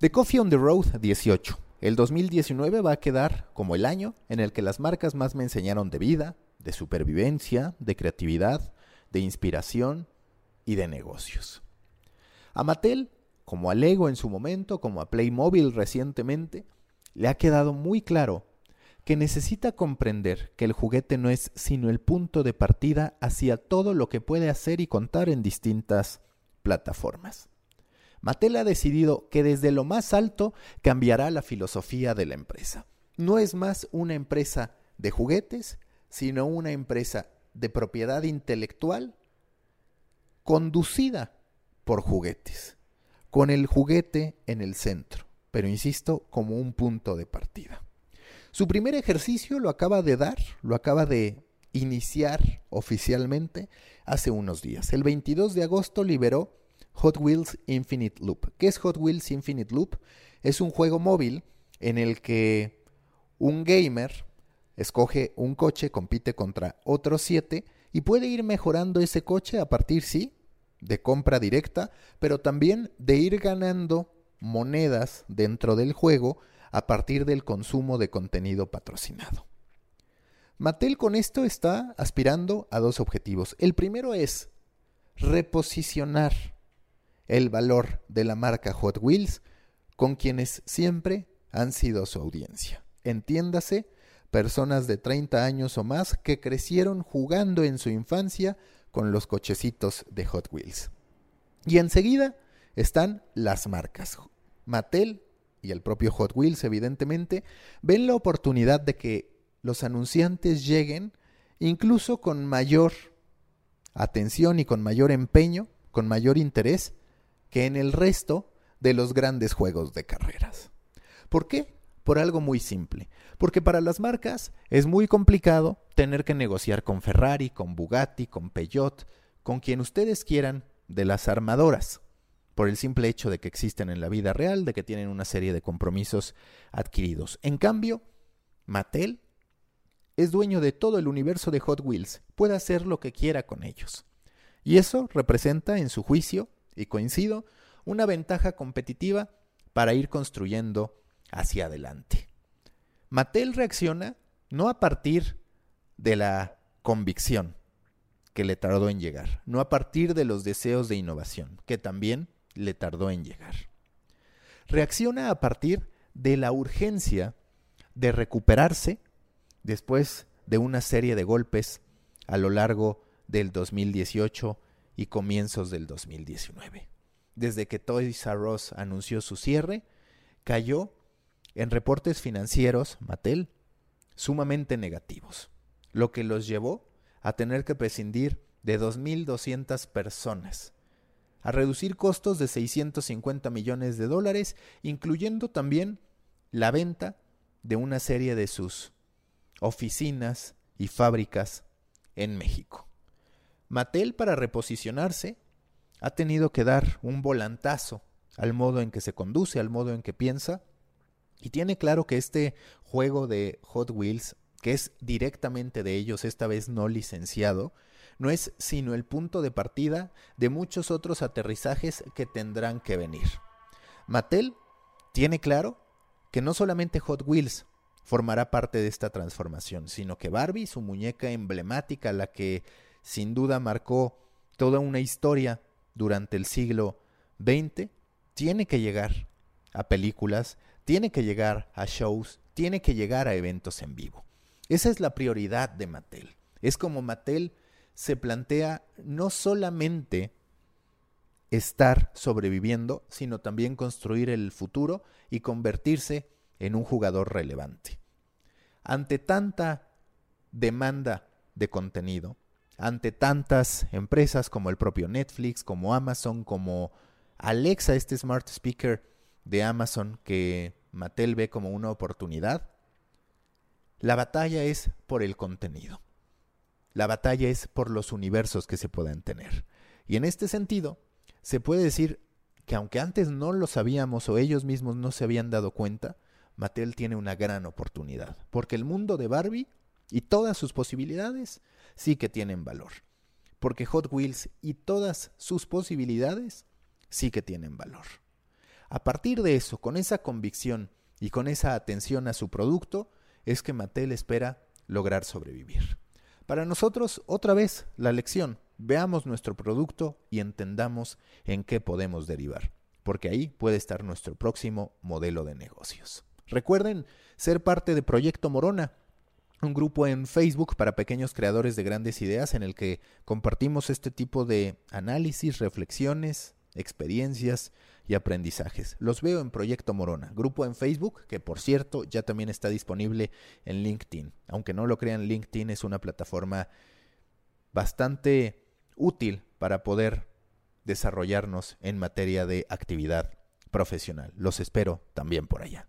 The Coffee on the Road 18. El 2019 va a quedar como el año en el que las marcas más me enseñaron de vida, de supervivencia, de creatividad, de inspiración y de negocios. A Mattel, como a Lego en su momento, como a Playmobil recientemente, le ha quedado muy claro que necesita comprender que el juguete no es sino el punto de partida hacia todo lo que puede hacer y contar en distintas plataformas. Mattel ha decidido que desde lo más alto cambiará la filosofía de la empresa. No es más una empresa de juguetes, sino una empresa de propiedad intelectual conducida por juguetes, con el juguete en el centro, pero insisto, como un punto de partida. Su primer ejercicio lo acaba de dar, lo acaba de iniciar oficialmente hace unos días. El 22 de agosto liberó Hot Wheels Infinite Loop. ¿Qué es Hot Wheels Infinite Loop? Es un juego móvil en el que un gamer escoge un coche, compite contra otros siete y puede ir mejorando ese coche a partir, sí, de compra directa, pero también de ir ganando monedas dentro del juego a partir del consumo de contenido patrocinado. Mattel con esto está aspirando a dos objetivos. El primero es reposicionar el valor de la marca Hot Wheels con quienes siempre han sido su audiencia. Entiéndase, personas de 30 años o más que crecieron jugando en su infancia con los cochecitos de Hot Wheels. Y enseguida están las marcas. Mattel y el propio Hot Wheels, evidentemente, ven la oportunidad de que los anunciantes lleguen incluso con mayor atención y con mayor empeño, con mayor interés que en el resto de los grandes juegos de carreras. ¿Por qué? Por algo muy simple. Porque para las marcas es muy complicado tener que negociar con Ferrari, con Bugatti, con Peugeot, con quien ustedes quieran de las armadoras, por el simple hecho de que existen en la vida real, de que tienen una serie de compromisos adquiridos. En cambio, Mattel es dueño de todo el universo de Hot Wheels, puede hacer lo que quiera con ellos. Y eso representa, en su juicio, y coincido, una ventaja competitiva para ir construyendo hacia adelante. Mattel reacciona no a partir de la convicción que le tardó en llegar, no a partir de los deseos de innovación, que también le tardó en llegar. Reacciona a partir de la urgencia de recuperarse después de una serie de golpes a lo largo del 2018 y comienzos del 2019. Desde que Toys R Us anunció su cierre, cayó en reportes financieros, Mattel, sumamente negativos, lo que los llevó a tener que prescindir de 2.200 personas, a reducir costos de 650 millones de dólares, incluyendo también la venta de una serie de sus oficinas y fábricas en México. Mattel para reposicionarse ha tenido que dar un volantazo al modo en que se conduce, al modo en que piensa, y tiene claro que este juego de Hot Wheels, que es directamente de ellos, esta vez no licenciado, no es sino el punto de partida de muchos otros aterrizajes que tendrán que venir. Mattel tiene claro que no solamente Hot Wheels formará parte de esta transformación, sino que Barbie, su muñeca emblemática, la que sin duda marcó toda una historia durante el siglo XX, tiene que llegar a películas, tiene que llegar a shows, tiene que llegar a eventos en vivo. Esa es la prioridad de Mattel. Es como Mattel se plantea no solamente estar sobreviviendo, sino también construir el futuro y convertirse en un jugador relevante. Ante tanta demanda de contenido, ante tantas empresas como el propio Netflix, como Amazon, como Alexa, este smart speaker de Amazon que Mattel ve como una oportunidad, la batalla es por el contenido. La batalla es por los universos que se puedan tener. Y en este sentido, se puede decir que aunque antes no lo sabíamos o ellos mismos no se habían dado cuenta, Mattel tiene una gran oportunidad, porque el mundo de Barbie y todas sus posibilidades sí que tienen valor. Porque Hot Wheels y todas sus posibilidades sí que tienen valor. A partir de eso, con esa convicción y con esa atención a su producto, es que Mattel espera lograr sobrevivir. Para nosotros, otra vez, la lección, veamos nuestro producto y entendamos en qué podemos derivar, porque ahí puede estar nuestro próximo modelo de negocios. Recuerden ser parte de Proyecto Morona, un grupo en Facebook para pequeños creadores de grandes ideas en el que compartimos este tipo de análisis, reflexiones, experiencias y aprendizajes. Los veo en Proyecto Morona, grupo en Facebook que por cierto ya también está disponible en LinkedIn. Aunque no lo crean, LinkedIn es una plataforma bastante útil para poder desarrollarnos en materia de actividad profesional. Los espero también por allá.